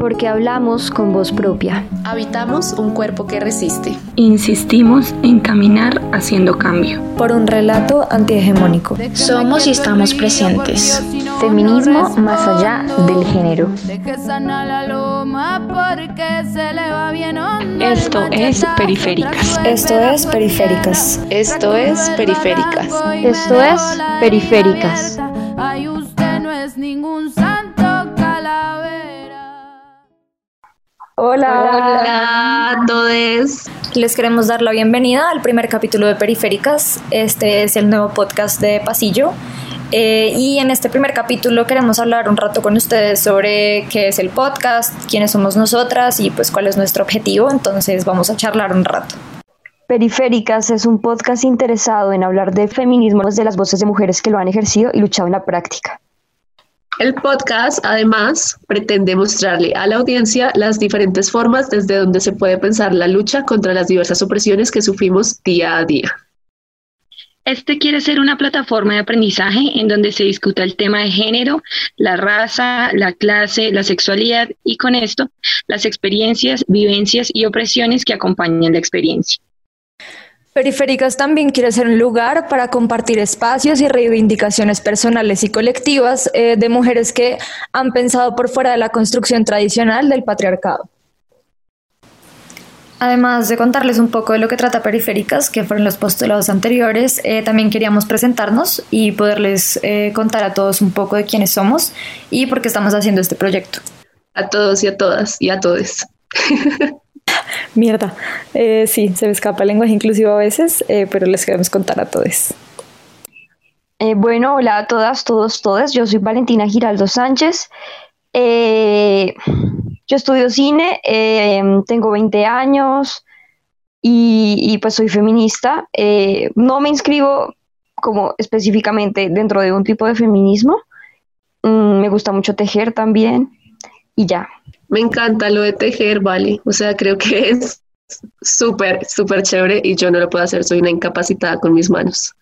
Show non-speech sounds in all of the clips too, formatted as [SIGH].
Porque hablamos con voz propia. Habitamos un cuerpo que resiste. Insistimos en caminar haciendo cambio. Por un relato antihegemónico. Somos y estamos presentes. Feminismo más allá del género. Esto es Periféricas. Esto es Periféricas. Esto es Periféricas. Esto es Periféricas. Hola. Hola a todos. Les queremos dar la bienvenida al primer capítulo de Periféricas. Este es el nuevo podcast de Pasillo. Eh, y en este primer capítulo queremos hablar un rato con ustedes sobre qué es el podcast, quiénes somos nosotras y pues cuál es nuestro objetivo. Entonces vamos a charlar un rato. Periféricas es un podcast interesado en hablar de feminismo desde las voces de mujeres que lo han ejercido y luchado en la práctica. El podcast, además, pretende mostrarle a la audiencia las diferentes formas desde donde se puede pensar la lucha contra las diversas opresiones que sufrimos día a día. Este quiere ser una plataforma de aprendizaje en donde se discuta el tema de género, la raza, la clase, la sexualidad y con esto las experiencias, vivencias y opresiones que acompañan la experiencia. Periféricas también quiere ser un lugar para compartir espacios y reivindicaciones personales y colectivas eh, de mujeres que han pensado por fuera de la construcción tradicional del patriarcado. Además de contarles un poco de lo que trata Periféricas, que fueron los postulados anteriores, eh, también queríamos presentarnos y poderles eh, contar a todos un poco de quiénes somos y por qué estamos haciendo este proyecto. A todos y a todas y a todes. [LAUGHS] Mierda. Eh, sí, se me escapa el lenguaje inclusivo a veces, eh, pero les queremos contar a todos. Eh, bueno, hola a todas, todos, todas. Yo soy Valentina Giraldo Sánchez. Yo estudio cine, tengo 20 años y, pues soy feminista. No me inscribo como específicamente dentro de un tipo de feminismo. Mm, me gusta mucho tejer también y ya. Me encanta lo de tejer, vale. O sea, creo que [LAUGHS] es súper, súper chévere y yo no lo puedo hacer. Soy una incapacitada con mis manos.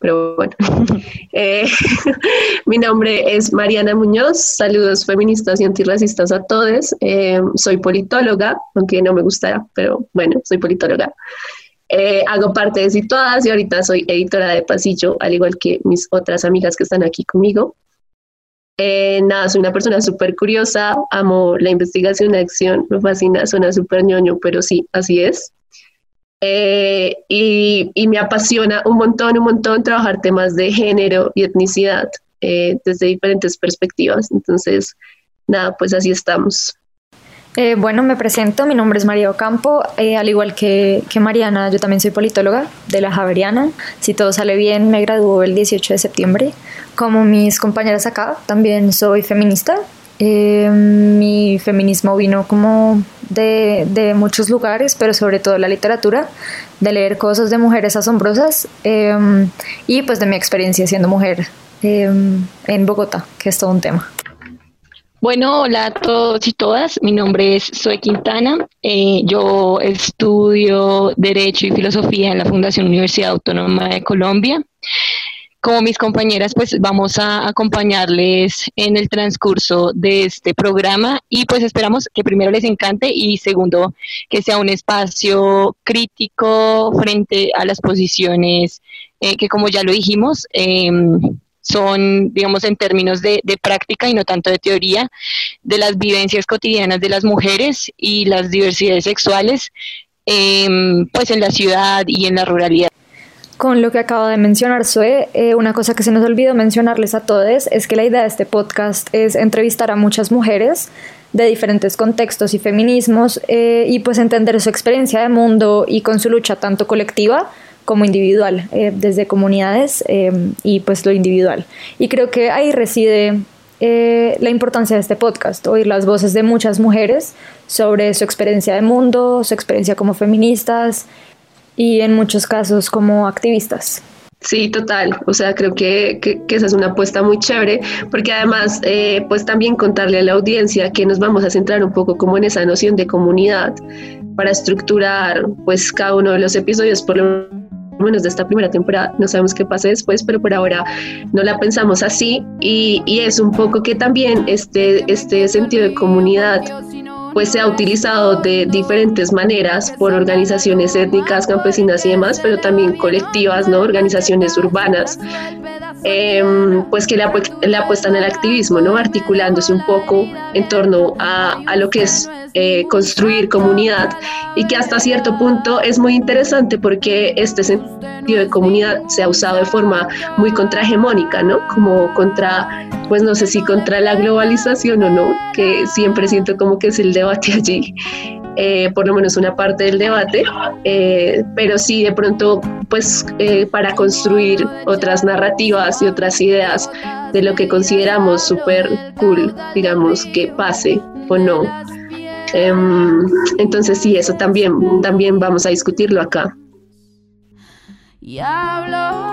Pero bueno, [LAUGHS] eh, [LAUGHS] mi nombre es Mariana Muñoz. Saludos feministas y antirracistas a todos. Eh, soy politóloga, aunque no me gustará, pero bueno, soy politóloga. Eh, hago parte de Situadas y ahorita soy editora de Pasillo, al igual que mis otras amigas que están aquí conmigo. Eh, nada, soy una persona súper curiosa, amo la investigación, la acción, me fascina, suena súper ñoño, pero sí, así es. Eh, y, y, me apasiona un montón, un montón trabajar temas de género y etnicidad eh, desde diferentes perspectivas. Entonces, nada, pues así estamos. Eh, bueno, me presento, mi nombre es María Ocampo, eh, al igual que, que, Mariana, yo también soy politóloga de la Javeriana. Si todo sale bien, me graduó el 18 de septiembre. Como mis compañeras acá, también soy feminista. Eh, mi feminismo vino como de, de, muchos lugares, pero sobre todo la literatura, de leer cosas de mujeres asombrosas y pues de mi experiencia siendo mujer en Bogotá, que es todo un tema. Bueno, hola a todos y todas. Mi nombre es Zoe Quintana. Eh, yo estudio Derecho y Filosofía en la Fundación Universidad Autónoma de Colombia. Como mis compañeras, pues vamos a acompañarles en el transcurso de este programa y pues esperamos que primero les encante y segundo que sea un espacio crítico frente a las posiciones eh, que como ya lo dijimos, eh, son, digamos, en términos de, de, práctica y no tanto de teoría, de las vivencias cotidianas de las mujeres y las diversidades sexuales, eh, pues en la ciudad y en la ruralidad. Con lo que acaba de mencionar Zoe, eh, una cosa que se nos olvidó mencionarles a todos es que la idea de este podcast es entrevistar a muchas mujeres de diferentes contextos y feminismos eh, y pues entender su experiencia de mundo y con su lucha tanto colectiva como individual, eh, desde comunidades eh, y pues lo individual. Y creo que ahí reside eh, la importancia de este podcast, oír las voces de muchas mujeres sobre su experiencia de mundo, su experiencia como feministas y en muchos casos como activistas. Sí, total. O sea, creo que, que, que, esa es una apuesta muy chévere, porque además, eh, pues también contarle a la audiencia que nos vamos a centrar un poco como en esa noción de comunidad para estructurar, pues, cada uno de los episodios, por lo menos de esta primera temporada. No sabemos qué pase después, pero por ahora no la pensamos así. Y, y es un poco que también este, este sentido de comunidad pues se ha utilizado de diferentes maneras por organizaciones étnicas, campesinas y demás, pero también colectivas, ¿no? Organizaciones urbanas, em, pues que le, apuestan al activismo, ¿no? Articulándose un poco en torno a, a lo que es eh, construir comunidad y que hasta cierto punto es muy interesante porque este sentido de comunidad se ha usado de forma muy contrahegemónica, ¿no? Como contra, pues no sé si contra la globalización o no, que siempre siento como que es el debate [LAUGHS] allí. Eh, por lo menos una parte del debate, eh, pero sí de pronto pues para construir otras narrativas y otras ideas de lo que consideramos súper cool, digamos, que pase o no. Em, entonces sí, eso también, también vamos a discutirlo acá. Y hablo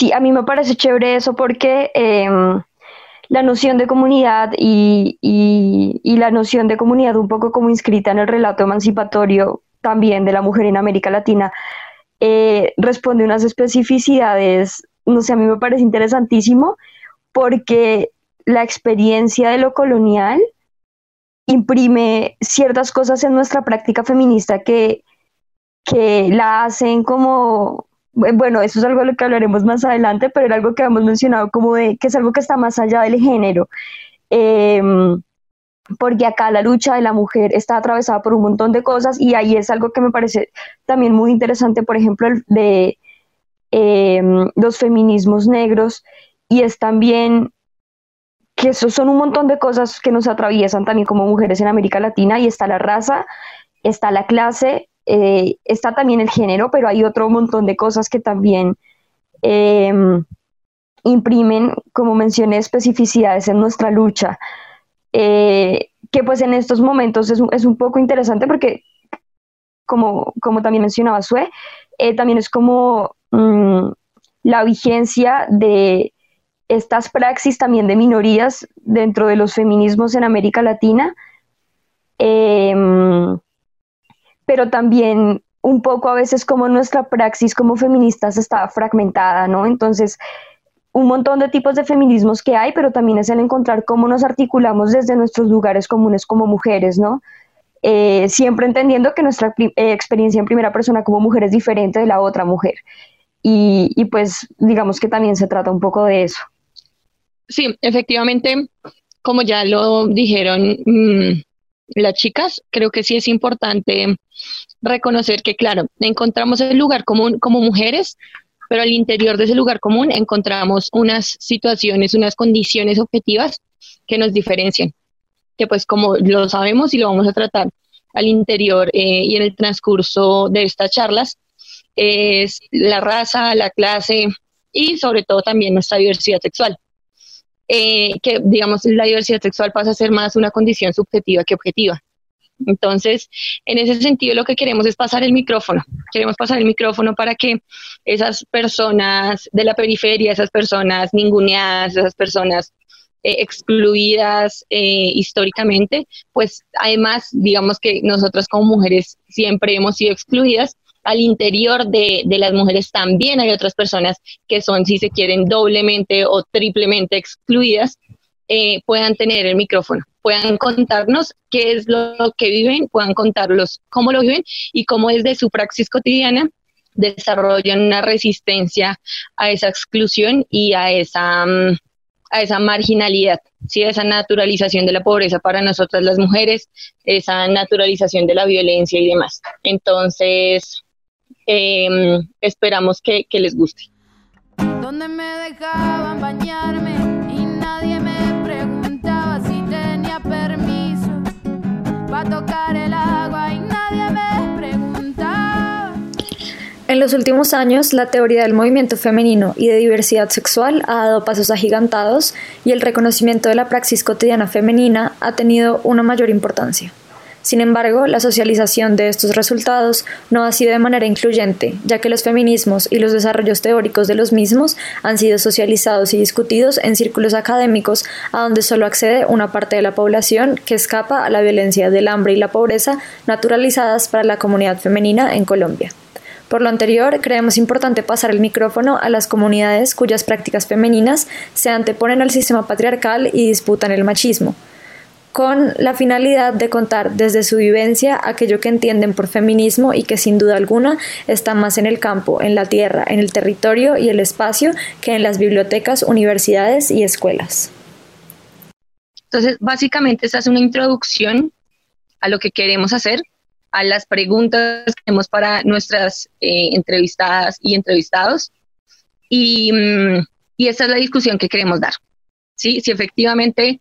Sí, a mí me parece chévere eso porque em, la noción de comunidad y, la noción de comunidad un poco como inscrita en el relato emancipatorio también de la mujer en América Latina, eh, responde unas especificidades, no sé, a mí me parece interesantísimo porque la experiencia de lo colonial imprime ciertas cosas en nuestra práctica feminista que, que la hacen como bueno, eso es algo de lo que hablaremos más adelante, pero era algo que hemos mencionado como de que es algo que está más allá del género. Em, porque acá la lucha de la mujer está atravesada por un montón de cosas y ahí es algo que me parece también muy interesante, por ejemplo, de em, los feminismos negros y es también que eso son un montón de cosas que nos atraviesan también como mujeres en América Latina y está la raza, está la clase, eh, está también el género, pero hay otro montón de cosas que también em, imprimen, como mencioné, especificidades en nuestra lucha, eh, que pues en estos momentos es, es un poco interesante porque, como, como también mencionaba Sue, eh, también es como mm, la vigencia de estas praxis también de minorías dentro de los feminismos en América Latina. Em, pero también un poco a veces como nuestra praxis como feministas está fragmentada, ¿no? Entonces, un montón de tipos de feminismos que hay, pero también es el encontrar cómo nos articulamos desde nuestros lugares comunes como mujeres, ¿no? Eh, siempre entendiendo que nuestra eh, experiencia en primera persona como mujer es diferente de la otra mujer. Y, pues digamos que también se trata un poco de eso. Sí, efectivamente, como ya lo dijeron mm, las chicas, creo que sí es importante reconocer que, claro, encontramos el lugar común como mujeres, pero al interior de ese lugar común encontramos unas situaciones, unas condiciones objetivas que nos diferencian, que pues como lo sabemos y lo vamos a tratar al interior eh, y en el transcurso de estas charlas, es la raza, la clase y sobre todo también nuestra diversidad sexual. Eh, que digamos la diversidad sexual pasa a ser más una condición subjetiva que objetiva. Entonces, en ese sentido, lo que queremos es pasar el micrófono. Queremos pasar el micrófono para que esas personas de la periferia, esas personas ninguneadas, esas personas eh, excluidas eh, históricamente, pues además, digamos que nosotras como mujeres siempre hemos sido excluidas, al interior de, las mujeres también hay otras personas que son, si se quieren, doblemente o triplemente excluidas, eh, puedan tener el micrófono, puedan contarnos qué es lo que viven, puedan contarlos cómo lo viven y cómo desde su praxis cotidiana desarrollan una resistencia a esa exclusión y a esa, mm, a esa marginalidad, ¿sí? esa naturalización de la pobreza para nosotras las mujeres, esa naturalización de la violencia y demás. Entonces, Em, esperamos que, les guste. Donde me dejaban bañarme para tocar el agua y nadie me. En los últimos años, la teoría del movimiento femenino y de diversidad sexual ha dado pasos agigantados y el reconocimiento de la praxis cotidiana femenina ha tenido una mayor importancia. Sin embargo, la socialización de estos resultados no ha sido de manera incluyente, ya que los feminismos y los desarrollos teóricos de los mismos han sido socializados y discutidos en círculos académicos a donde solo accede una parte de la población que escapa a la violencia del hambre y la pobreza naturalizadas para la comunidad femenina en Colombia. Por lo anterior, creemos importante pasar el micrófono a las comunidades cuyas prácticas femeninas se anteponen al sistema patriarcal y disputan el machismo, con la finalidad de contar desde su vivencia aquello que entienden por feminismo y que sin duda alguna está más en el campo, en la tierra, en el territorio y el espacio que en las bibliotecas, universidades y escuelas. Entonces, básicamente esta es una introducción a lo que queremos hacer a las preguntas que tenemos para nuestras eh, entrevistadas y entrevistados. Y, mm, y esa es la discusión que queremos dar. ¿sí? Si efectivamente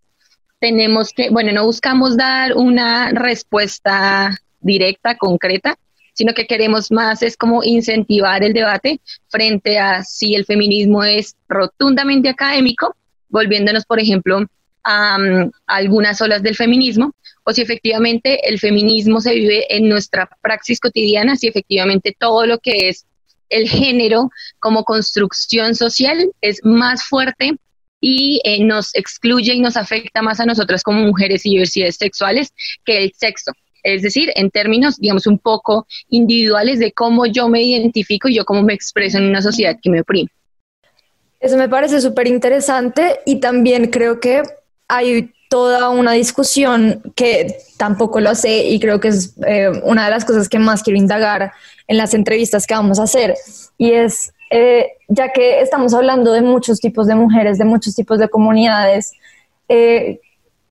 tenemos que, bueno, no buscamos dar una respuesta directa, concreta, sino que queremos más es como incentivar el debate frente a si el feminismo es rotundamente académico, volviéndonos, por ejemplo, a, mm, algunas olas del feminismo, o si efectivamente el feminismo se vive en nuestra praxis cotidiana, si efectivamente todo lo que es el género como construcción social es más fuerte y eh, nos excluye y nos afecta más a nosotras como mujeres y diversidades sexuales que el sexo. Es decir, en términos, digamos, un poco individuales de cómo yo me identifico y yo cómo me expreso en una sociedad que me oprime. Eso me parece súper interesante y también creo que hay toda una discusión que tampoco lo sé y creo que es eh, una de las cosas que más quiero indagar en las entrevistas que vamos a hacer y es eh, ya que estamos hablando de muchos tipos de mujeres, de muchos tipos de comunidades, eh,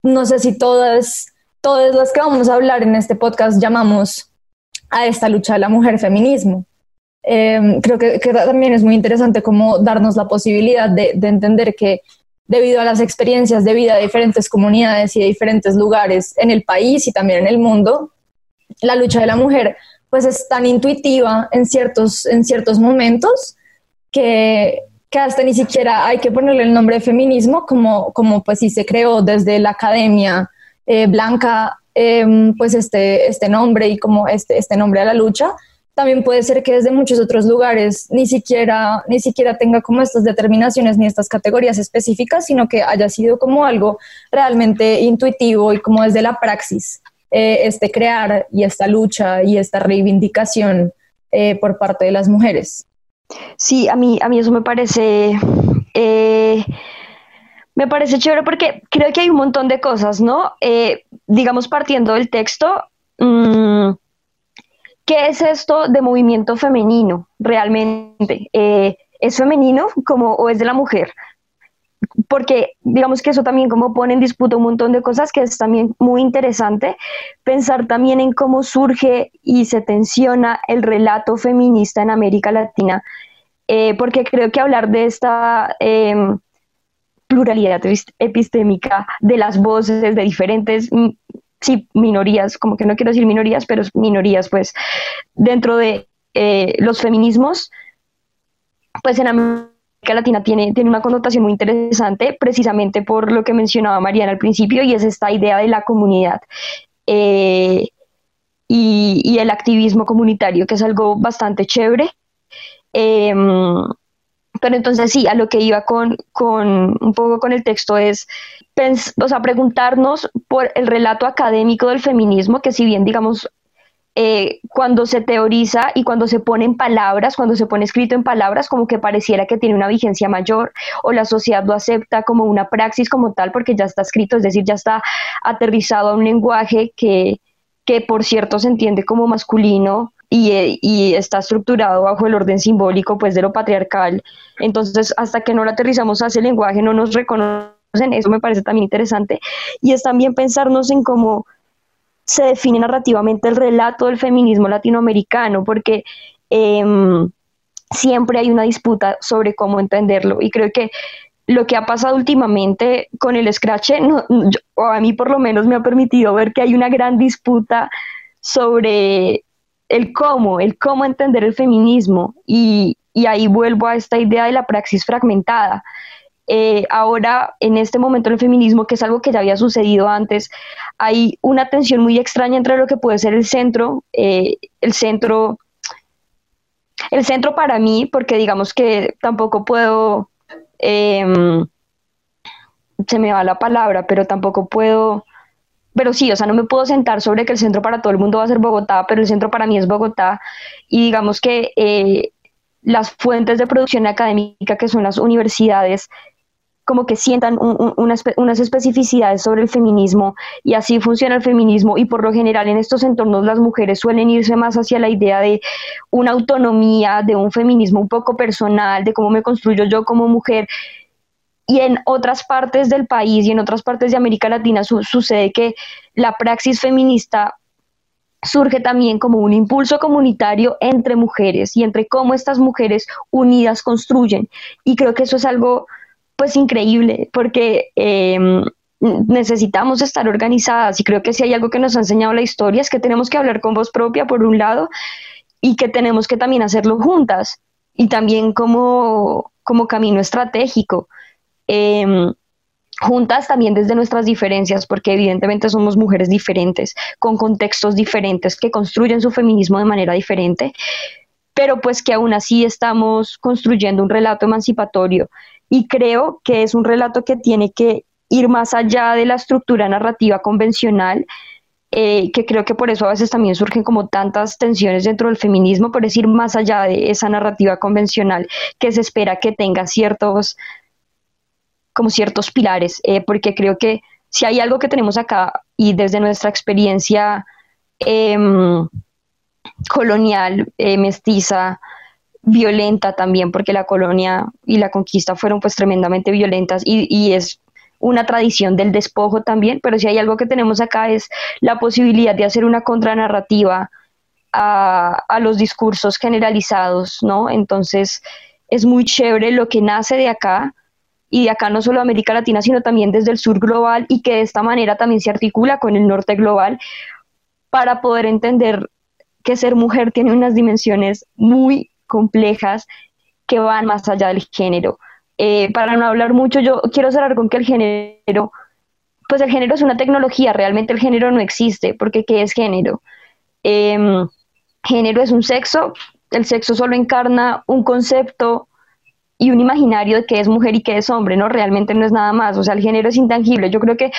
no sé si todas, todas las que vamos a hablar en este podcast llamamos a esta lucha de la mujer feminismo. creo que, también es muy interesante como darnos la posibilidad de entender que debido a las experiencias de vida de diferentes comunidades y de diferentes lugares en el país y también en el mundo, la lucha de la mujer pues es tan intuitiva en ciertos, en ciertos momentos que, que hasta ni siquiera hay que ponerle el nombre de feminismo como, como pues si se creó desde la academia eh, blanca em, pues este, este nombre y como este, este nombre a la lucha, también puede ser que desde muchos otros lugares ni siquiera, ni siquiera tenga como estas determinaciones ni estas categorías específicas, sino que haya sido como algo realmente intuitivo y como desde la praxis, eh, este crear y esta lucha y esta reivindicación eh, por parte de las mujeres. Sí, a mí, a mí eso me parece, eh, me parece chévere porque creo que hay un montón de cosas, ¿no? digamos, partiendo del texto, mmm, ¿Qué es esto de movimiento femenino realmente? Eh, ¿Es femenino como o es de la mujer? Porque digamos que eso también como pone en disputa un montón de cosas que es también muy interesante pensar también en cómo surge y se tensiona el relato feminista en América Latina, eh, porque creo que hablar de esta em, pluralidad epistémica de las voces de diferentes sí, minorías, como que no quiero decir minorías, pero minorías, pues, dentro de eh, los feminismos, pues en América Latina tiene, tiene una connotación muy interesante, precisamente por lo que mencionaba Mariana al principio, y es esta idea de la comunidad. Eh, y, el activismo comunitario, que es algo bastante chévere. Em, pero entonces sí, a lo que iba con, con un poco con el texto es o sea, preguntarnos por el relato académico del feminismo, que si bien, digamos, eh, cuando se teoriza y cuando se pone en palabras, cuando se pone escrito en palabras, como que pareciera que tiene una vigencia mayor o la sociedad lo acepta como una praxis como tal porque ya está escrito, es decir, ya está aterrizado a un lenguaje que, que por cierto se entiende como masculino y, eh, y, está estructurado bajo el orden simbólico pues de lo patriarcal. Entonces, hasta que no lo aterrizamos a ese lenguaje, no nos reconoce eso me parece también interesante, y es también pensarnos en cómo se define narrativamente el relato del feminismo latinoamericano, porque em, siempre hay una disputa sobre cómo entenderlo, y creo que lo que ha pasado últimamente con el scratch, o a mí por lo menos me ha permitido ver que hay una gran disputa sobre el cómo, el cómo entender el feminismo, y, y ahí vuelvo a esta idea de la praxis fragmentada eh, ahora, en este momento del feminismo, que es algo que ya había sucedido antes, hay una tensión muy extraña entre lo que puede ser el centro, eh, el centro, el centro para mí, porque digamos que tampoco puedo, em, se me va la palabra, pero tampoco puedo pero sí, o sea, no me puedo sentar sobre que el centro para todo el mundo va a ser Bogotá, pero el centro para mí es Bogotá. Y digamos que eh, las fuentes de producción académica, que son las universidades, como que sientan unas, unas, especificidades sobre el feminismo y así funciona el feminismo y por lo general en estos entornos las mujeres suelen irse más hacia la idea de una autonomía, de un feminismo un poco personal, de cómo me construyo yo como mujer. Y en otras partes del país y en otras partes de América Latina sucede que la praxis feminista surge también como un impulso comunitario entre mujeres y entre cómo estas mujeres unidas construyen. Y creo que eso es algo pues increíble, porque em, necesitamos estar organizadas y creo que si hay algo que nos ha enseñado la historia es que tenemos que hablar con voz propia por un lado y que tenemos que también hacerlo juntas y también como, como camino estratégico. Em, juntas también desde nuestras diferencias, porque evidentemente somos mujeres diferentes, con contextos diferentes, que construyen su feminismo de manera diferente, pero pues que aún así estamos construyendo un relato emancipatorio y creo que es un relato que tiene que ir más allá de la estructura narrativa convencional, eh, que creo que por eso a veces también surgen como tantas tensiones dentro del feminismo, por decir más allá de esa narrativa convencional que se espera que tenga ciertos, como ciertos pilares, eh, porque creo que si hay algo que tenemos acá y desde nuestra experiencia em, colonial, eh, mestiza, violenta también, porque la colonia y la conquista fueron pues tremendamente violentas y, es una tradición del despojo también, pero si hay algo que tenemos acá es la posibilidad de hacer una contranarrativa a, a los discursos generalizados, ¿no? Entonces es muy chévere lo que nace de acá y de acá no solo América Latina, sino también desde el sur global y que de esta manera también se articula con el norte global para poder entender que ser mujer tiene unas dimensiones muy complejas que van más allá del género. Eh, para no hablar mucho, yo quiero cerrar con que el género, pues el género es una tecnología, realmente el género no existe, porque ¿qué es género? Em, género es un sexo, el sexo solo encarna un concepto y un imaginario de qué es mujer y qué es hombre, ¿no? Realmente no es nada más, o sea, el género es intangible. Yo creo que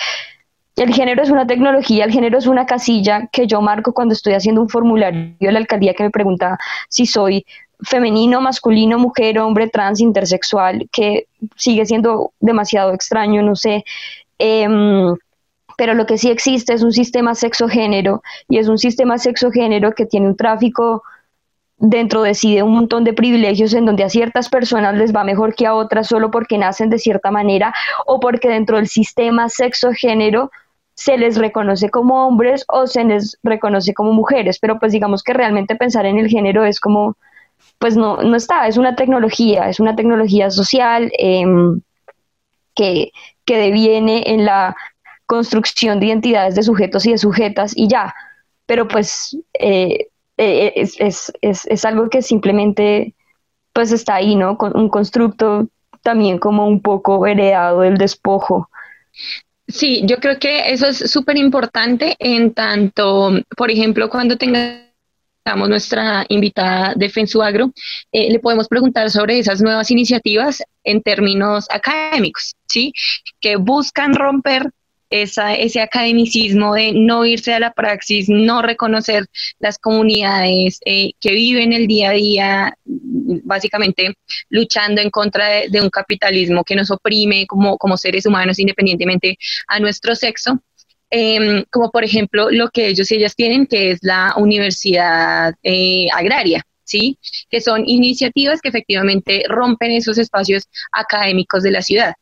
el género es una tecnología, el género es una casilla que yo marco cuando estoy haciendo un formulario de la alcaldía que me pregunta si soy femenino, masculino, mujer, hombre, trans, intersexual, que sigue siendo demasiado extraño, no sé. Em, pero lo que sí existe es un sistema sexogénero y es un sistema sexogénero que tiene un tráfico dentro de sí de un montón de privilegios en donde a ciertas personas les va mejor que a otras solo porque nacen de cierta manera o porque dentro del sistema sexogénero se les reconoce como hombres o se les reconoce como mujeres, pero pues digamos que realmente pensar en el género es como pues no, no está, es una tecnología, es una tecnología social em, que, que deviene en la construcción de identidades de sujetos y de sujetas y ya, pero pues eh, eh, es, es, es, es, algo que simplemente pues está ahí, ¿no? Con un constructo también como un poco heredado del despojo. Sí, yo creo que eso es súper importante en tanto, por ejemplo, cuando nuestra invitada de Fensuagro, eh, le podemos preguntar sobre esas nuevas iniciativas en términos académicos, ¿sí? Que buscan romper esa, ese academicismo de no irse a la praxis, no reconocer las comunidades eh, que viven el día a día, básicamente luchando en contra de, un capitalismo que nos oprime como, como seres humanos independientemente a nuestro sexo. Em, como por ejemplo lo que ellos y ellas tienen, que es la universidad eh, agraria, ¿sí? Que son iniciativas que efectivamente rompen esos espacios académicos de la ciudad.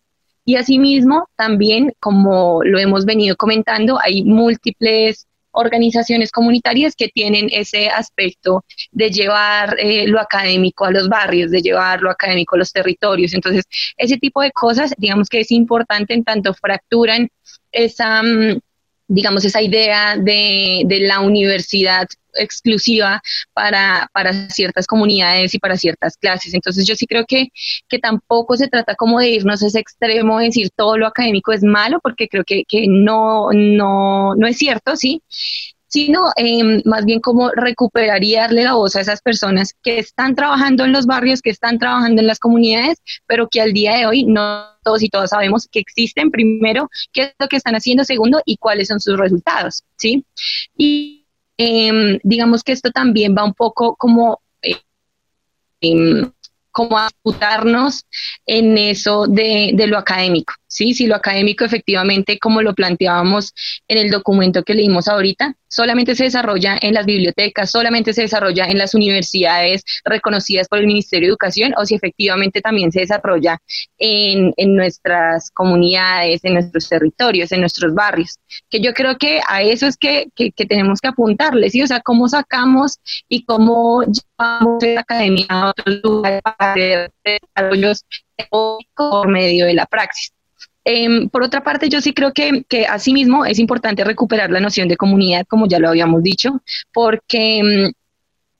Y asimismo, también, como lo hemos venido comentando, hay múltiples organizaciones comunitarias que tienen ese aspecto de llevar eh, lo académico a los barrios, de llevar lo académico a los territorios. Entonces, ese tipo de cosas, digamos que es importante en tanto fracturan esa... Mm, digamos, esa idea de, la universidad exclusiva para, para ciertas comunidades y para ciertas clases. Entonces yo sí creo que, que tampoco se trata como de irnos a ese extremo, de decir todo lo académico es malo, porque creo que, que no, no, no es cierto, ¿sí? Sino em, más bien como recuperar y darle la voz a esas personas que están trabajando en los barrios, que están trabajando en las comunidades, pero que al día de hoy no todos y todas sabemos que existen, primero, qué es lo que están haciendo, segundo, y cuáles son sus resultados, ¿sí? Y em, digamos que esto también va un poco como... Em, como a en eso de, de, lo académico, ¿sí? Si lo académico efectivamente, como lo planteábamos en el documento que leímos ahorita, solamente se desarrolla en las bibliotecas, solamente se desarrolla en las universidades reconocidas por el Ministerio de Educación o si efectivamente también se desarrolla en, en nuestras comunidades, en nuestros territorios, en nuestros barrios. Que yo creo que a eso es que, que, tenemos que apuntarles, ¿sí? O sea, cómo sacamos y cómo llevamos la academia a otros lugares para hacer desarrollos por medio de la praxis. Em, por otra parte, yo sí creo que, que asimismo es importante recuperar la noción de comunidad, como ya lo habíamos dicho, porque em,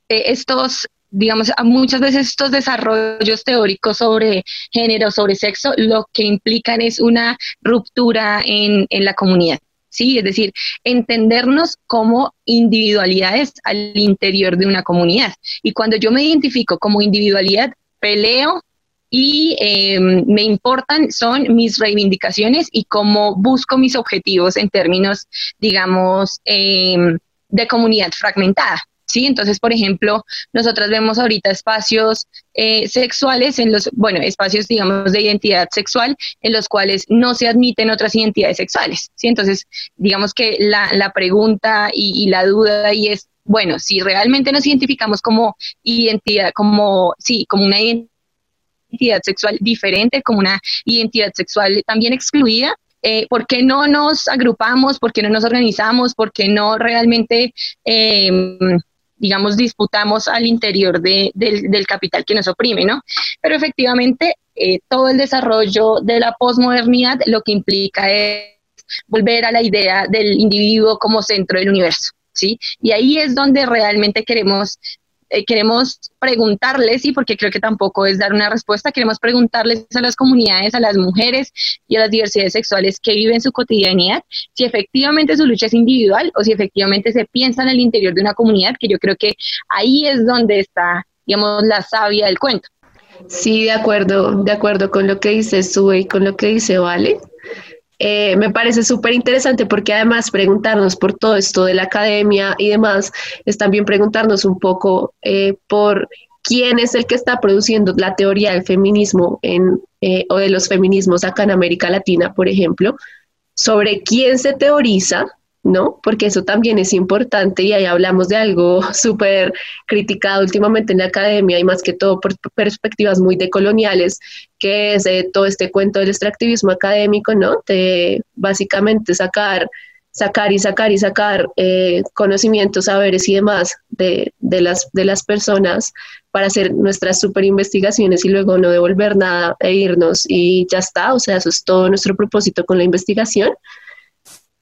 eh, estos digamos, muchas veces estos desarrollos teóricos sobre género, sobre sexo, lo que implican es una ruptura en, en la comunidad. Sí, es decir, entendernos como individualidades al interior de una comunidad. Y cuando yo me identifico como individualidad, peleo y em, me importan son mis reivindicaciones y cómo busco mis objetivos en términos, digamos, em, de comunidad fragmentada. ¿sí? Entonces, por ejemplo, nosotras vemos ahorita espacios eh, sexuales en los, bueno, espacios, digamos, de identidad sexual en los cuales no se admiten otras identidades sexuales, ¿sí? Entonces, digamos que la, la pregunta y, y, la duda ahí es, bueno, si realmente nos identificamos como identidad, como, sí, como una identidad identidad sexual diferente, como una identidad sexual también excluida. Eh, ¿Por qué no nos agrupamos? ¿Por qué no nos organizamos? ¿Por qué no realmente, em, digamos, disputamos al interior de, del, capital que nos oprime? ¿no? Pero efectivamente, eh, todo el desarrollo de la posmodernidad lo que implica es volver a la idea del individuo como centro del universo. ¿Sí? Y ahí es donde realmente queremos eh, queremos preguntarles, y porque creo que tampoco es dar una respuesta, queremos preguntarles a las comunidades, a las mujeres y a las diversidades sexuales que viven su cotidianidad, si efectivamente su lucha es individual o si efectivamente se piensa en el interior de una comunidad, que yo creo que ahí es donde está, digamos, la savia del cuento. Sí, de acuerdo, de acuerdo con lo que dice Sue y con lo que dice Vale. Eh, me parece súper interesante porque además preguntarnos por todo esto de la academia y demás es también preguntarnos un poco eh, por quién es el que está produciendo la teoría del feminismo en, eh, o de los feminismos acá en América Latina, por ejemplo, sobre quién se teoriza ¿no? Porque eso también es importante y ahí hablamos de algo [LAUGHS] súper criticado últimamente en la academia y más que todo por perspectivas muy decoloniales, que es todo este cuento del extractivismo académico, ¿no? De básicamente sacar, sacar y sacar y sacar eh, conocimientos, saberes y demás de, de, las, de las personas para hacer nuestras super investigaciones y luego no devolver nada e irnos y ya está, o sea, eso es todo nuestro propósito con la investigación.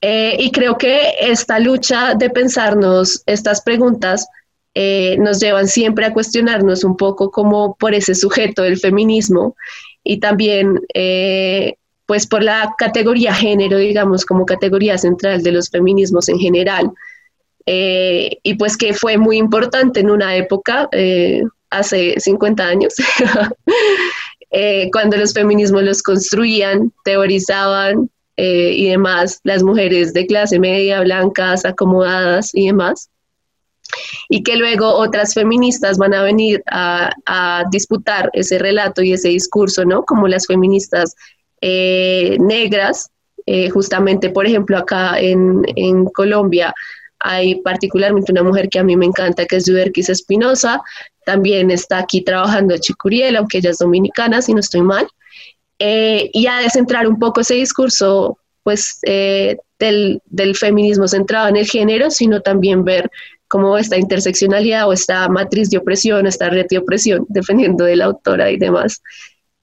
Eh, y creo que esta lucha de pensarnos estas preguntas eh, nos llevan siempre a cuestionarnos un poco como por ese sujeto del feminismo y también eh, pues por la categoría género, digamos, como categoría central de los feminismos en general. y pues que fue muy importante en una época, hace 50 años, [LAUGHS] cuando los feminismos los construían, teorizaban, eh, y demás, las mujeres de clase media, blancas, acomodadas y demás, y que luego otras feministas van a venir a, disputar ese relato y ese discurso, ¿no? Como las feministas eh, negras, eh, justamente, por ejemplo, acá en, Colombia hay particularmente una mujer que a mí me encanta, que es Juderquis Espinosa, también está aquí trabajando Chicuriel, aunque ella es dominicana, si no estoy mal, eh, y a descentrar un poco ese discurso pues eh, del, feminismo centrado en el género, sino también ver cómo esta interseccionalidad o esta matriz de opresión, esta red de opresión, [LAUGHS] dependiendo de la autora y demás,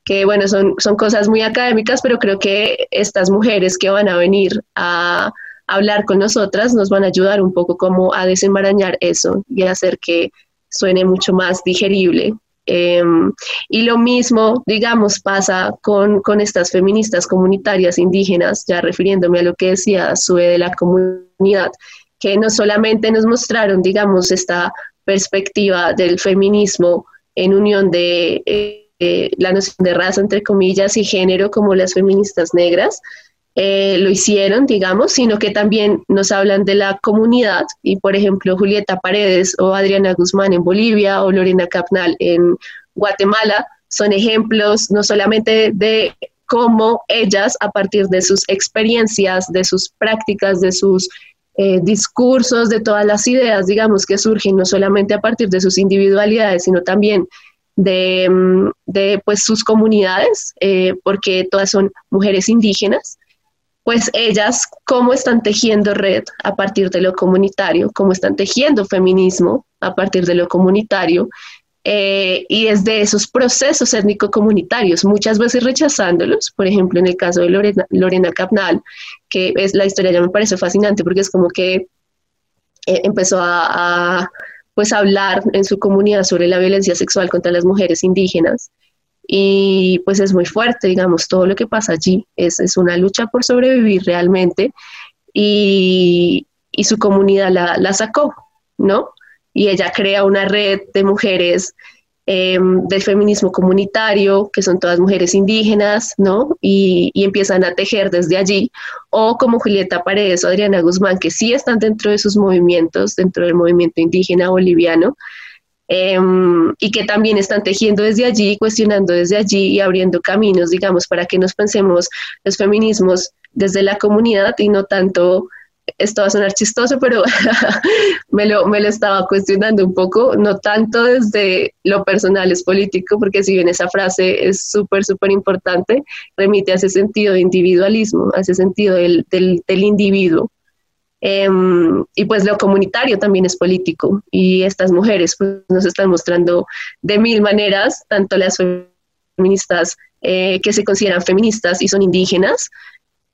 que bueno, son, son cosas muy académicas, pero creo que estas mujeres que van a venir a, hablar con nosotras nos van a ayudar un poco como a desenmarañar eso y hacer que suene mucho más digerible. Em, y lo mismo, digamos, pasa con, con, estas feministas comunitarias indígenas, ya refiriéndome a lo que decía Sue de la comunidad, que no solamente nos mostraron, digamos, esta perspectiva del feminismo en unión de eh, la noción de raza, entre comillas, y género, como las feministas negras, eh, lo hicieron, digamos, sino que también nos hablan de la comunidad y, por ejemplo, Julieta Paredes o Adriana Guzmán en Bolivia o Lorena Capnal en Guatemala son ejemplos no solamente de cómo ellas, a partir de sus experiencias, de sus prácticas, de sus eh, discursos, de todas las ideas, digamos, que surgen no solamente a partir de sus individualidades, sino también de, mm, pues, sus comunidades, eh, porque todas son mujeres indígenas, pues ellas cómo están tejiendo red a partir de lo comunitario, cómo están tejiendo feminismo a partir de lo comunitario eh, y desde esos procesos étnico-comunitarios, muchas veces rechazándolos, por ejemplo en el caso de Lorena, Capnal, que es la historia ya me parece fascinante porque es como que eh, empezó a, a pues hablar en su comunidad sobre la violencia sexual contra las mujeres indígenas y pues es muy fuerte, digamos, todo lo que pasa allí es, es una lucha por sobrevivir realmente y, y su comunidad la, la, sacó, ¿no? Y ella crea una red de mujeres eh, del feminismo comunitario, que son todas mujeres indígenas, ¿no? Y, y, empiezan a tejer desde allí, o como Julieta Paredes o Adriana Guzmán, que sí están dentro de sus movimientos, dentro del movimiento indígena boliviano, Em, y que también están tejiendo desde allí, cuestionando desde allí y abriendo caminos, digamos, para que nos pensemos los feminismos desde la comunidad y no tanto, esto va a sonar chistoso, pero [LAUGHS] me, lo, me lo estaba cuestionando un poco, no tanto desde lo personal es político, porque si bien esa frase es súper, súper importante, remite a ese sentido de individualismo, a ese sentido del, del, del individuo. Em, y pues lo comunitario también es político y estas mujeres pues, nos están mostrando de mil maneras, tanto las feministas eh, que se consideran feministas y son indígenas,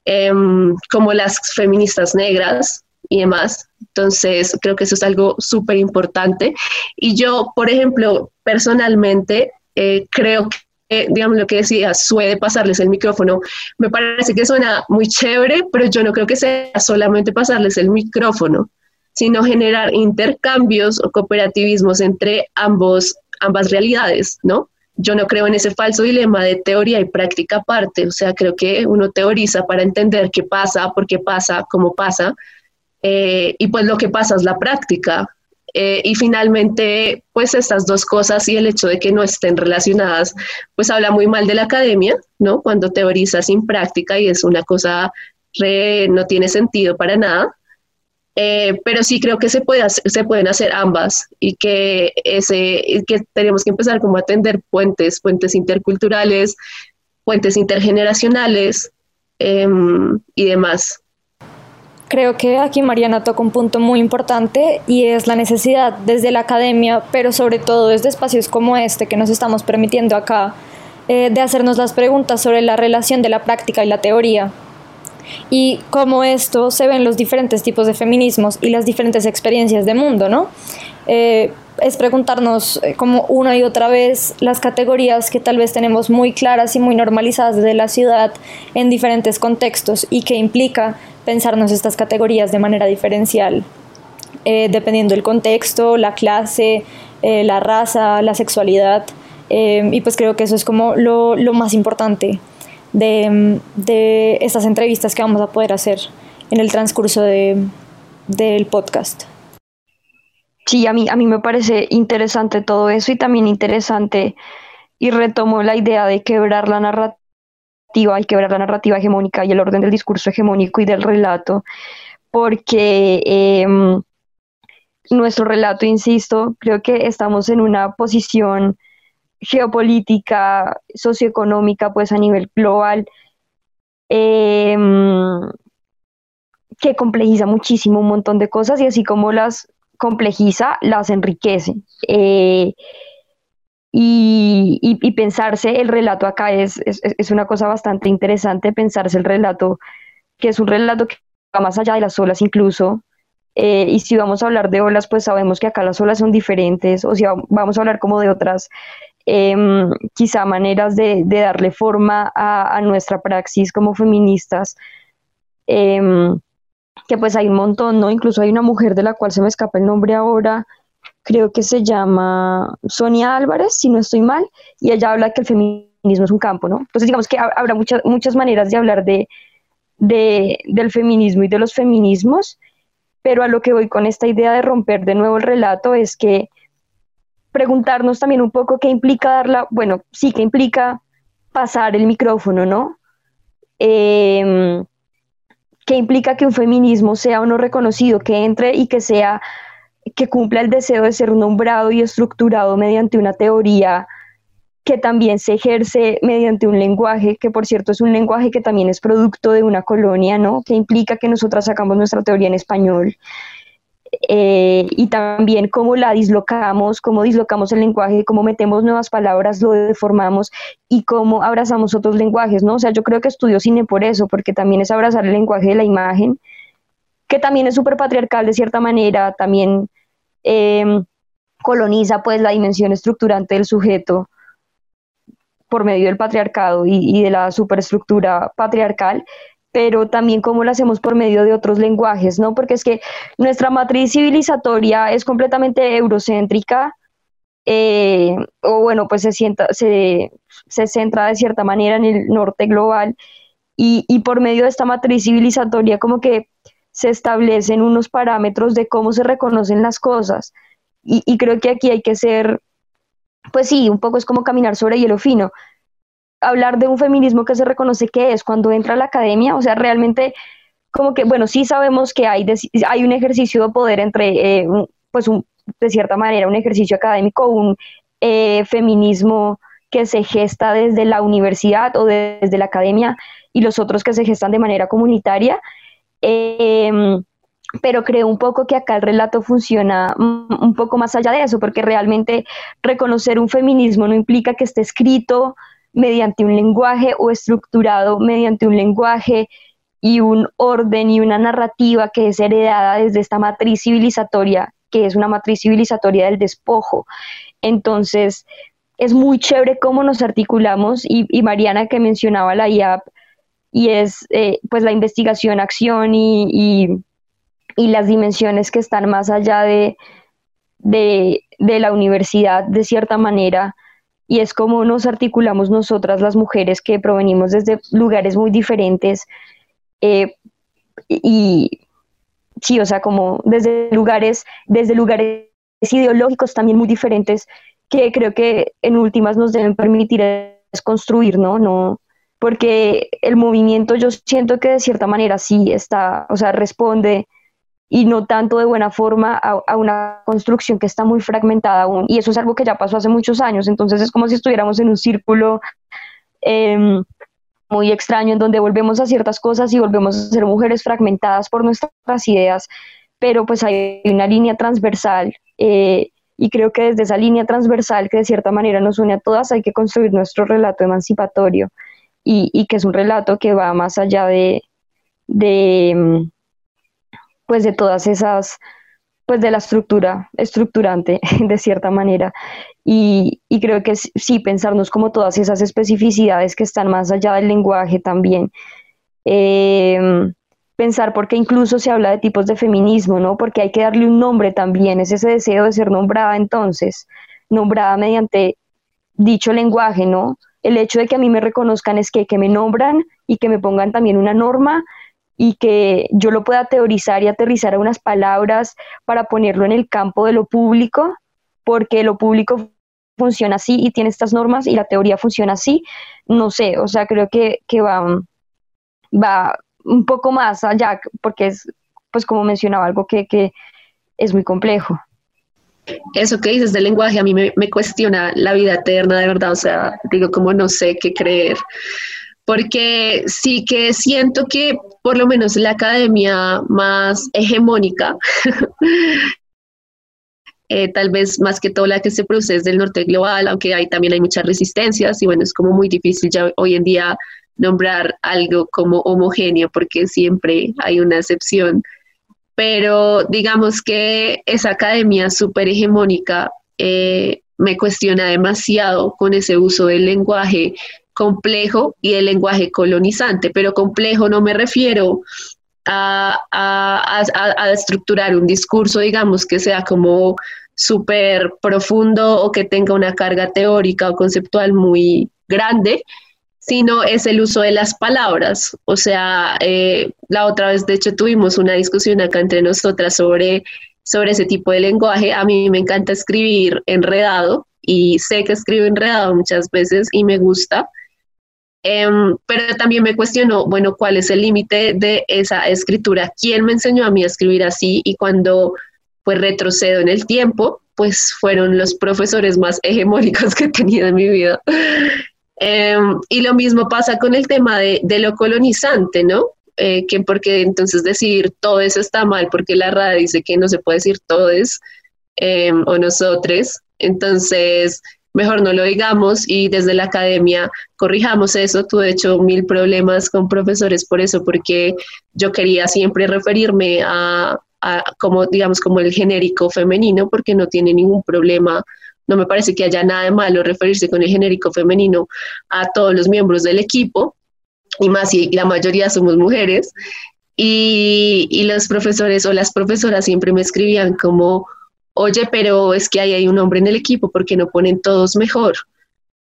em, como las feministas negras y demás. Entonces, creo que eso es algo súper importante. Y yo, por ejemplo, personalmente, eh, creo que digamos lo que decía, suele pasarles el micrófono, me parece que suena muy chévere, pero yo no creo que sea solamente pasarles el micrófono, sino generar intercambios o cooperativismos entre ambos, ambas realidades, ¿no? Yo no creo en ese falso dilema de teoría y práctica aparte, o sea, creo que uno teoriza para entender qué pasa, por qué pasa, cómo pasa, eh, y pues lo que pasa es la práctica, eh, y finalmente, pues estas dos cosas y el hecho de que no estén relacionadas, pues habla muy mal de la academia, ¿no? Cuando teoriza sin práctica y es una cosa que no tiene sentido para nada. Eh, pero sí creo que se, puede se pueden hacer ambas y que, ese, que tenemos que empezar como a tender puentes, puentes interculturales, puentes intergeneracionales em, y demás. Creo que aquí Mariana toca un punto muy importante y es la necesidad desde la academia, pero sobre todo desde espacios como este que nos estamos permitiendo acá, eh, de hacernos las preguntas sobre la relación de la práctica y la teoría y cómo esto se ve en los diferentes tipos de feminismos y las diferentes experiencias de mundo, ¿no? Eh, es preguntarnos eh, como una y otra vez las categorías que tal vez tenemos muy claras y muy normalizadas desde la ciudad en diferentes contextos y que implica pensarnos estas categorías de manera diferencial, eh, dependiendo del contexto, la clase, eh, la raza, la sexualidad. Eh, y pues creo que eso es como lo, lo más importante de, de, estas entrevistas que vamos a poder hacer en el transcurso de, del podcast. Sí, a mí, a mí me parece interesante todo eso y también interesante y retomo la idea de quebrar la narrativa hay que ver la narrativa hegemónica y el orden del discurso hegemónico y del relato, porque em, nuestro relato, insisto, creo que estamos en una posición geopolítica, socioeconómica, pues a nivel global, em, que complejiza muchísimo un montón de cosas y así como las complejiza, las enriquece. Eh, y, y, pensarse el relato acá es, es, es, una cosa bastante interesante, pensarse el relato, que es un relato que más allá de las olas incluso. Eh, y si vamos a hablar de olas, pues sabemos que acá las olas son diferentes, o sea, vamos a hablar como de otras, em, quizá maneras de, darle forma a, nuestra praxis como feministas, em, que pues hay un montón, ¿no? Incluso hay una mujer de la cual se me escapa el nombre ahora, creo que se llama Sonia Álvarez, si no estoy mal, y ella habla que el feminismo es un campo, ¿no? Entonces digamos que habrá muchas, muchas maneras de hablar de, del feminismo y de los feminismos, pero a lo que voy con esta idea de romper de nuevo el relato es que preguntarnos también un poco qué implica darla, bueno, sí, qué implica pasar el micrófono, ¿no? Em, qué implica que un feminismo sea o no reconocido, que entre y que sea, que cumpla el deseo de ser nombrado y estructurado mediante una teoría que también se ejerce mediante un lenguaje, que por cierto es un lenguaje que también es producto de una colonia, ¿no? Que implica que nosotras sacamos nuestra teoría en español. Eh, y también cómo la dislocamos, cómo dislocamos el lenguaje, cómo metemos nuevas palabras, lo deformamos y cómo abrazamos otros lenguajes, ¿no? O sea, yo creo que estudio cine por eso, porque también es abrazar el lenguaje de la imagen, que también es súper patriarcal de cierta manera, también eh, coloniza pues la dimensión estructurante del sujeto por medio del patriarcado y, de la superestructura patriarcal, pero también cómo lo hacemos por medio de otros lenguajes, ¿no? Porque es que nuestra matriz civilizatoria es completamente eurocéntrica, eh, o bueno, pues se, sienta, se, se, centra de cierta manera en el norte global, y, y por medio de esta matriz civilizatoria como que se establecen unos parámetros de cómo se reconocen las cosas. Y, y creo que aquí hay que ser pues sí, un poco es como caminar sobre hielo fino. Hablar de un feminismo que se reconoce que es cuando entra a la academia, o sea, realmente como que, bueno, sí sabemos que hay, hay un ejercicio de poder entre, eh, pues de cierta manera, un ejercicio académico, un eh, feminismo que se gesta desde la universidad o desde la academia y los otros que se gestan de manera comunitaria. Eh, pero creo un poco que acá el relato funciona un poco más allá de eso, porque realmente reconocer un feminismo no implica que esté escrito mediante un lenguaje o estructurado mediante un lenguaje y un orden y una narrativa que es heredada desde esta matriz civilizatoria, que es una matriz civilizatoria del despojo. Entonces, es muy chévere cómo nos articulamos y, Mariana que mencionaba la IAP, y es eh, pues la investigación, acción y y las dimensiones que están más allá de, de, la universidad de cierta manera y es como nos articulamos nosotras las mujeres que provenimos desde lugares muy diferentes eh, y sí, o sea, como desde lugares, desde lugares ideológicos también muy diferentes que creo que en últimas nos deben permitir construir, ¿no? No, porque el movimiento yo siento que de cierta manera sí está, o sea, responde y no tanto de buena forma a, una construcción que está muy fragmentada aún. Y eso es algo que ya pasó hace muchos años, entonces es como si estuviéramos en un círculo em, muy extraño en donde volvemos a ciertas cosas y volvemos a ser mujeres fragmentadas por nuestras ideas, pero pues hay una línea transversal. Eh, y creo que desde esa línea transversal que de cierta manera nos une a todas hay que construir nuestro relato emancipatorio y, y que es un relato que va más allá de, de, em, pues de todas esas, pues de la estructura estructurante [LAUGHS] de cierta manera. Y, creo que sí, pensarnos como todas esas especificidades que están más allá del lenguaje también. Em, pensar porque incluso se habla de tipos de feminismo, ¿no? Porque hay que darle un nombre también, es ese deseo de ser nombrada entonces, nombrada mediante dicho lenguaje, ¿no? El hecho de que a mí me reconozcan es que, que me nombran y que me pongan también una norma y que yo lo pueda teorizar y aterrizar a unas palabras para ponerlo en el campo de lo público, porque lo público funciona así y tiene estas normas y la teoría funciona así, no sé, o sea, creo que, que va, va un poco más allá, porque es, pues como mencionaba, algo que, que es muy complejo. Eso que dices del lenguaje a mí me, me cuestiona la vida eterna, de verdad, o sea, digo como no sé qué creer porque sí que siento que por lo menos la academia más hegemónica, [LAUGHS] eh, tal vez más que todo la que se produce desde el norte global, aunque hay, también hay muchas resistencias y bueno, es como muy difícil ya hoy en día nombrar algo como homogéneo porque siempre hay una excepción. Pero digamos que esa academia súper hegemónica eh, me cuestiona demasiado con ese uso del lenguaje complejo y el lenguaje colonizante, pero complejo no me refiero a, a, estructurar un discurso, digamos, que sea como súper profundo o que tenga una carga teórica o conceptual muy grande, sino es el uso de las palabras. O sea, eh, la otra vez, de hecho, tuvimos una discusión acá entre nosotras sobre, sobre ese tipo de lenguaje. A mí me encanta escribir enredado y sé que escribo enredado muchas veces y me gusta. Em, pero también me cuestiono, bueno, ¿cuál es el límite de esa escritura? ¿Quién me enseñó a mí a escribir así? Y cuando pues retrocedo en el tiempo, pues fueron los profesores más [LAUGHS] hegemónicos que he tenido en mi vida. Em, y lo mismo pasa con el tema de, lo colonizante, ¿no? Eh, que porque entonces decir todo eso está mal, porque la RAD dice que no se puede decir todos em, o nosotros, entonces mejor no lo digamos y desde la academia corrijamos eso. Tuve hecho mil problemas con profesores por eso, porque yo quería siempre referirme a, como, digamos, como el genérico femenino, porque no tiene ningún problema. No me parece que haya nada de malo referirse con el genérico femenino a todos los miembros del equipo, y más si la mayoría somos mujeres. Y, y los profesores o las profesoras siempre me escribían como, oye, pero es que ahí hay un hombre en el equipo, porque no ponen todos mejor?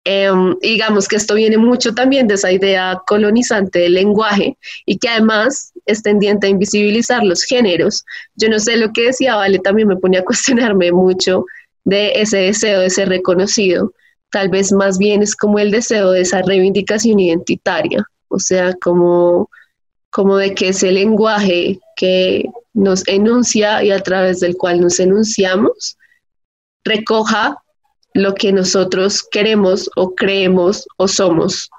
Em, digamos que esto viene mucho también de esa idea colonizante del lenguaje y que además es tendiente a invisibilizar los géneros. Yo no sé lo que decía Vale, también me ponía a [LAUGHS] cuestionarme mucho de ese deseo de ser reconocido. Tal vez más bien es como el deseo de esa reivindicación identitaria, o sea, como, como de que ese lenguaje que nos enuncia y a través del cual nos enunciamos recoja lo que nosotros queremos o creemos o somos.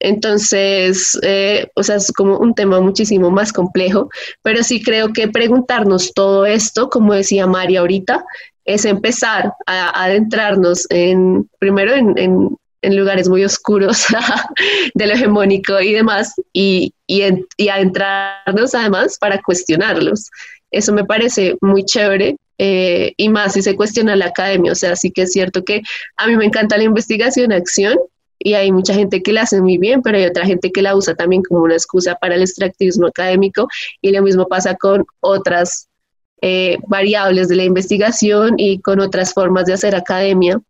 Entonces, eh, o sea, es como un tema muchísimo más complejo, pero sí creo que preguntarnos todo esto, como decía María ahorita, es empezar a, adentrarnos en, primero en, en, lugares muy oscuros [LAUGHS] de lo hegemónico y demás, y, y, y adentrarnos además para cuestionarlos. Eso me parece muy chévere eh, y más si se cuestiona la academia. O sea, sí que es cierto que a mí me encanta la investigación, acción, y hay mucha gente que la hace muy bien, pero hay otra gente que la usa también como una excusa para el extractivismo académico, y lo mismo pasa con otras eh, variables de la investigación y con otras formas de hacer academia.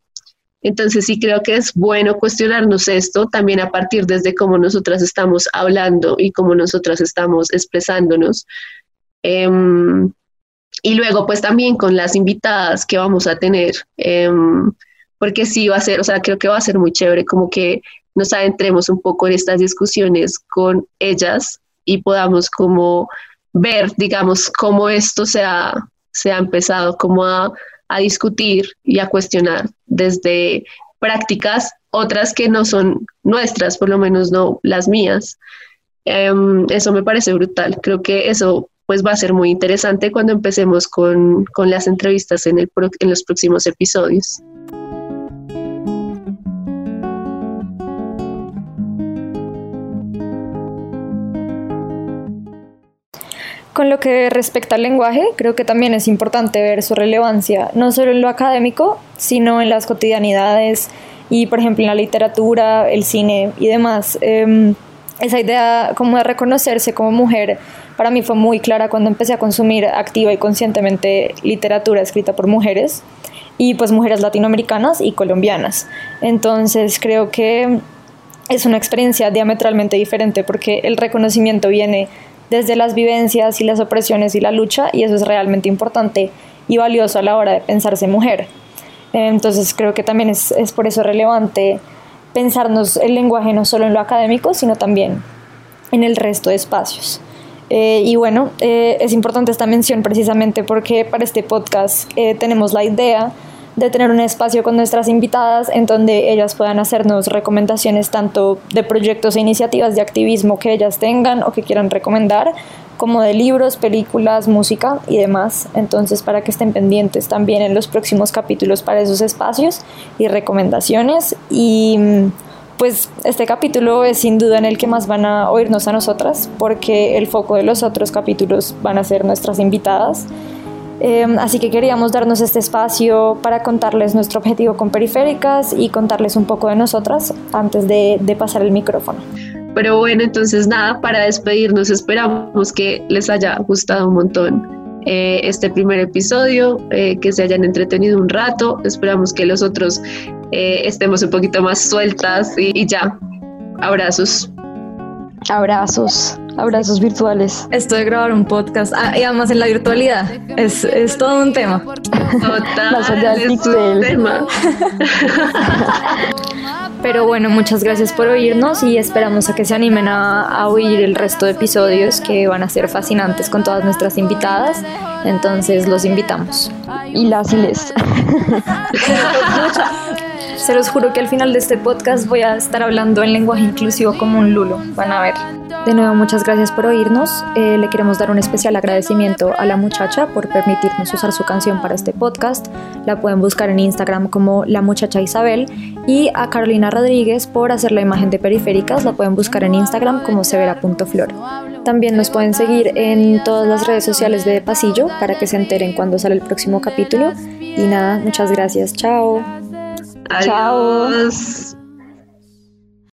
Entonces sí creo que es bueno cuestionarnos esto también a partir desde cómo nosotras estamos hablando y cómo nosotras estamos expresándonos. Em, y luego, pues también con las invitadas que vamos a tener, em, porque sí va a ser, o sea, creo que va a ser muy chévere como que nos adentremos un poco en estas discusiones con ellas y podamos como ver, digamos, cómo esto se ha, se ha empezado como a, a discutir y a cuestionar desde prácticas, otras que no son nuestras, por lo menos no las mías. Em, eso me parece brutal. Creo que eso pues va a ser muy interesante cuando empecemos con, las entrevistas en, el en los próximos episodios. Con lo que respecta al lenguaje, creo que también es importante ver su relevancia, no solo en lo académico, sino en las cotidianidades y, por ejemplo, en la literatura, el cine y demás. Em, esa idea como de reconocerse como mujer para mí fue muy clara cuando empecé a consumir activa y conscientemente literatura escrita por mujeres y pues mujeres latinoamericanas y colombianas. Entonces creo que es una experiencia diametralmente diferente porque el reconocimiento viene desde las vivencias y las opresiones y la lucha y eso es realmente importante y valioso a la hora de pensarse mujer. Entonces creo que también es, es por eso relevante pensarnos el lenguaje no solo en lo académico, sino también en el resto de espacios. Eh, y bueno, eh, es importante esta mención precisamente porque para este podcast eh, tenemos la idea de tener un espacio con nuestras invitadas en donde ellas puedan hacernos recomendaciones tanto de proyectos e iniciativas de activismo que ellas tengan o que quieran recomendar, como de libros, películas, música y demás. Entonces, para que estén pendientes también en los próximos capítulos para esos espacios y recomendaciones. Y pues este capítulo es sin duda en el que más van a oírnos a nosotras, porque el foco de los otros capítulos van a ser nuestras invitadas. Em, así que queríamos darnos este espacio para contarles nuestro objetivo con periféricas y contarles un poco de nosotras antes de, pasar el micrófono. Pero bueno, entonces nada, para despedirnos esperamos que les haya gustado un montón eh, este primer episodio, eh, que se hayan entretenido un rato, esperamos que los otros eh, estemos un poquito más sueltas y ya, abrazos. Abrazos, abrazos virtuales. Esto de grabar un podcast, ah, y además en la virtualidad, es, es todo un tema. Total, es un tema. [LAUGHS] Pero bueno, muchas gracias por oírnos y esperamos a que se animen a, a, oír el resto de episodios que van a ser fascinantes con todas nuestras invitadas. Entonces los invitamos. Y las y les. [LAUGHS] Se los juro que al final de este podcast voy a estar hablando en lenguaje inclusivo como un lulo. Van a ver. De nuevo, muchas gracias por oírnos. Eh, le queremos dar un especial agradecimiento a la muchacha por permitirnos usar su canción para este podcast. La pueden buscar en Instagram como La Muchacha Isabel. Y a Carolina Rodríguez por hacer la imagen de periféricas. La pueden buscar en Instagram como severa.flor. También nos pueden seguir en todas las redes sociales de Pasillo para que se enteren cuando sale el próximo capítulo. Y nada, muchas gracias. Chao. Adiós.